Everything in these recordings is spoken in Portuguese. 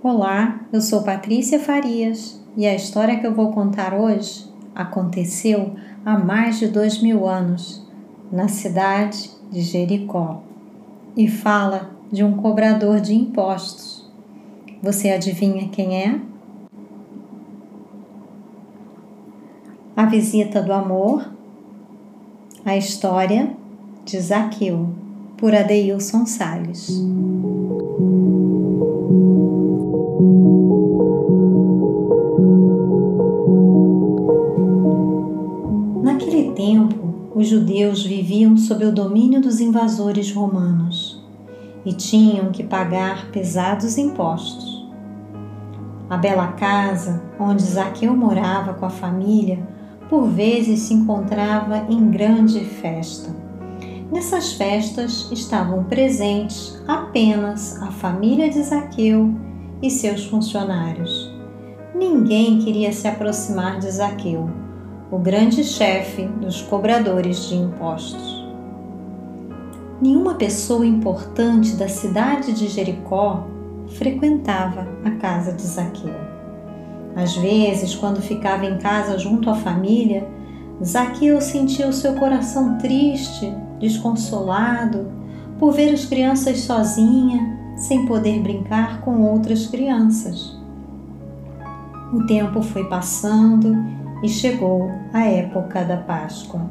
Olá, eu sou Patrícia Farias e a história que eu vou contar hoje aconteceu há mais de dois mil anos, na cidade de Jericó, e fala de um cobrador de impostos. Você adivinha quem é? A visita do amor, a história de Zaqueu, por Adeilson Salles. Tempo, os judeus viviam sob o domínio dos invasores romanos e tinham que pagar pesados impostos. A bela casa onde Zaqueu morava com a família por vezes se encontrava em grande festa. Nessas festas estavam presentes apenas a família de Zaqueu e seus funcionários. Ninguém queria se aproximar de Zaqueu, o grande chefe dos cobradores de impostos. Nenhuma pessoa importante da cidade de Jericó frequentava a casa de Zaqueu. Às vezes, quando ficava em casa junto à família, Zaqueu sentia o seu coração triste, desconsolado, por ver as crianças sozinha, sem poder brincar com outras crianças. O tempo foi passando e chegou a época da Páscoa.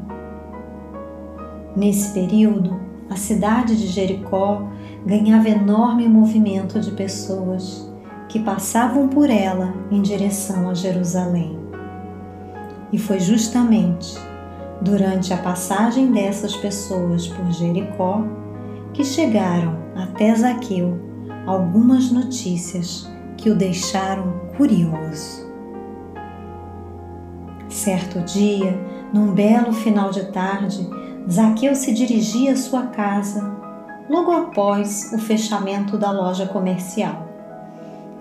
Nesse período, a cidade de Jericó ganhava enorme movimento de pessoas que passavam por ela em direção a Jerusalém. E foi justamente durante a passagem dessas pessoas por Jericó que chegaram até Zaqueu algumas notícias que o deixaram curioso. Certo dia, num belo final de tarde, Zaqueu se dirigia à sua casa logo após o fechamento da loja comercial.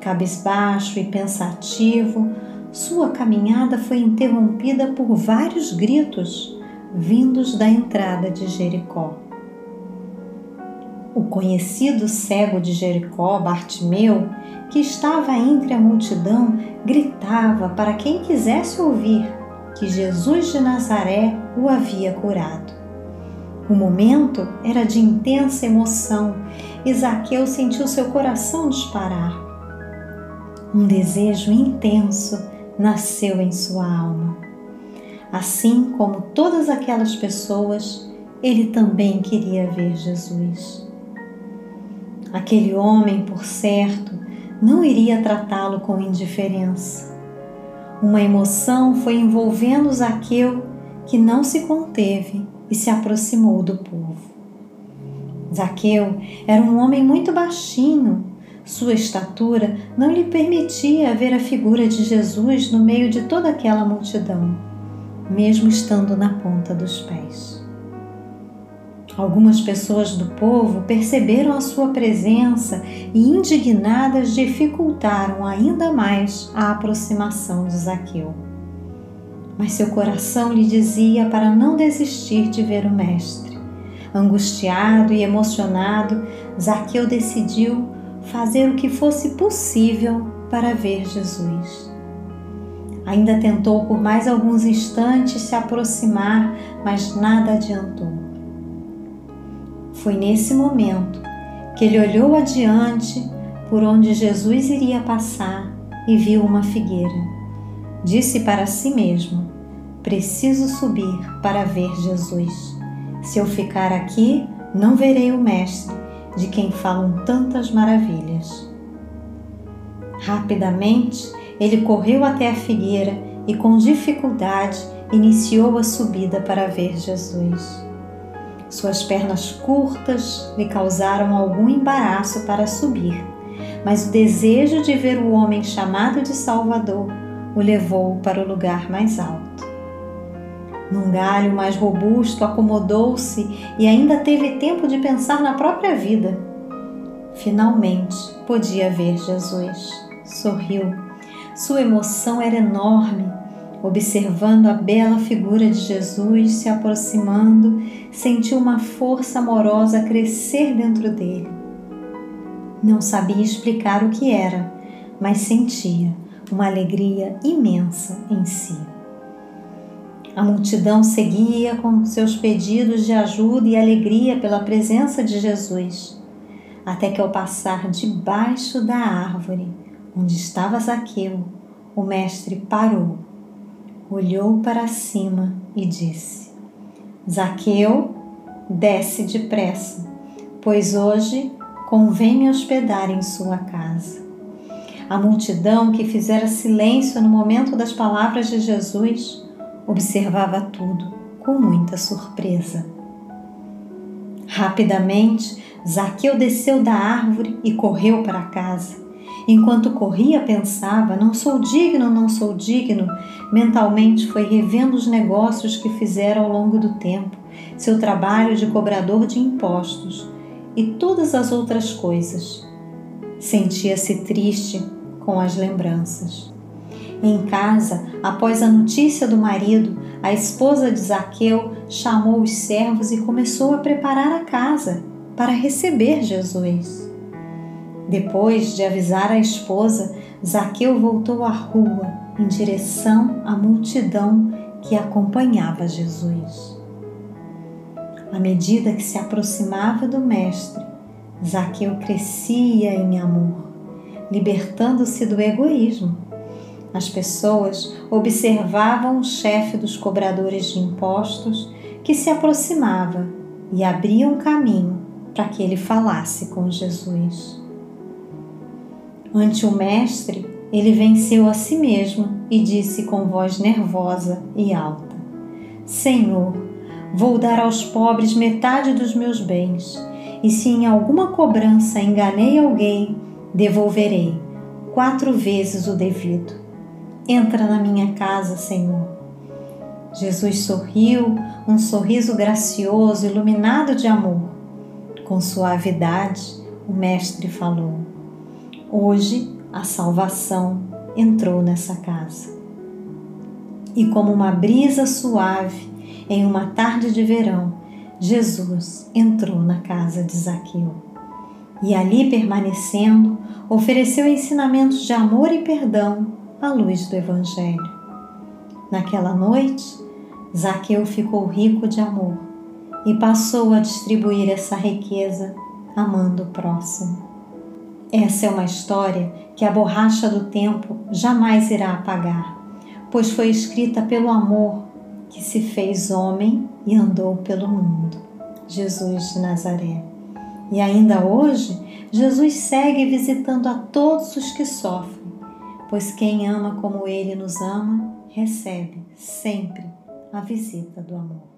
Cabisbaixo e pensativo, sua caminhada foi interrompida por vários gritos vindos da entrada de Jericó. O conhecido cego de Jericó, Bartimeu, que estava entre a multidão, gritava para quem quisesse ouvir que Jesus de Nazaré o havia curado. O momento era de intensa emoção e Zaqueu sentiu seu coração disparar. Um desejo intenso nasceu em sua alma. Assim como todas aquelas pessoas, ele também queria ver Jesus. Aquele homem, por certo, não iria tratá-lo com indiferença. Uma emoção foi envolvendo Zaqueu que não se conteve e se aproximou do povo. Zaqueu era um homem muito baixinho. Sua estatura não lhe permitia ver a figura de Jesus no meio de toda aquela multidão, mesmo estando na ponta dos pés. Algumas pessoas do povo perceberam a sua presença e, indignadas, dificultaram ainda mais a aproximação de Zaqueu. Mas seu coração lhe dizia para não desistir de ver o Mestre. Angustiado e emocionado, Zaqueu decidiu fazer o que fosse possível para ver Jesus. Ainda tentou por mais alguns instantes se aproximar, mas nada adiantou. Foi nesse momento que ele olhou adiante por onde Jesus iria passar e viu uma figueira. Disse para si mesmo: Preciso subir para ver Jesus. Se eu ficar aqui, não verei o Mestre, de quem falam tantas maravilhas. Rapidamente, ele correu até a figueira e, com dificuldade, iniciou a subida para ver Jesus. Suas pernas curtas lhe causaram algum embaraço para subir, mas o desejo de ver o homem chamado de Salvador o levou para o lugar mais alto. Num galho mais robusto, acomodou-se e ainda teve tempo de pensar na própria vida. Finalmente podia ver Jesus. Sorriu. Sua emoção era enorme Observando a bela figura de Jesus se aproximando, sentiu uma força amorosa crescer dentro dele. Não sabia explicar o que era, mas sentia uma alegria imensa em si. A multidão seguia com seus pedidos de ajuda e alegria pela presença de Jesus, até que ao passar debaixo da árvore onde estava Zaqueu, o mestre parou, olhou para cima e disse: Zaqueu, desce depressa, pois hoje convém me hospedar em sua casa. A multidão que fizera silêncio no momento das palavras de Jesus observava tudo com muita surpresa. Rapidamente, Zaqueu desceu da árvore e correu para casa. Enquanto corria, pensava: não sou digno, não sou digno. Mentalmente foi revendo os negócios que fizera ao longo do tempo, seu trabalho de cobrador de impostos e todas as outras coisas. Sentia-se triste com as lembranças. Em casa, após a notícia do marido, a esposa de Zaqueu chamou os servos e começou a preparar a casa para receber Jesus. Depois de avisar a esposa, Zaqueu voltou à rua em direção à multidão que acompanhava Jesus. À medida que se aproximava do Mestre, Zaqueu crescia em amor, libertando-se do egoísmo as pessoas observavam o chefe dos cobradores de impostos que se aproximava e abriam caminho para que ele falasse com Jesus. Ante o Mestre, ele venceu a si mesmo e disse com voz nervosa e alta: Senhor, vou dar aos pobres metade dos meus bens, e se em alguma cobrança enganei alguém, devolverei quatro vezes o devido. Entra na minha casa, Senhor. Jesus sorriu, um sorriso gracioso, iluminado de amor. Com suavidade, o Mestre falou: Hoje a salvação entrou nessa casa. E como uma brisa suave em uma tarde de verão, Jesus entrou na casa de Zaqueu. E ali permanecendo, ofereceu ensinamentos de amor e perdão à luz do Evangelho. Naquela noite, Zaqueu ficou rico de amor e passou a distribuir essa riqueza amando o próximo. Essa é uma história que a borracha do tempo jamais irá apagar, pois foi escrita pelo amor que se fez homem e andou pelo mundo, Jesus de Nazaré. E ainda hoje, Jesus segue visitando a todos os que sofrem pois quem ama como Ele nos ama, recebe sempre a visita do amor.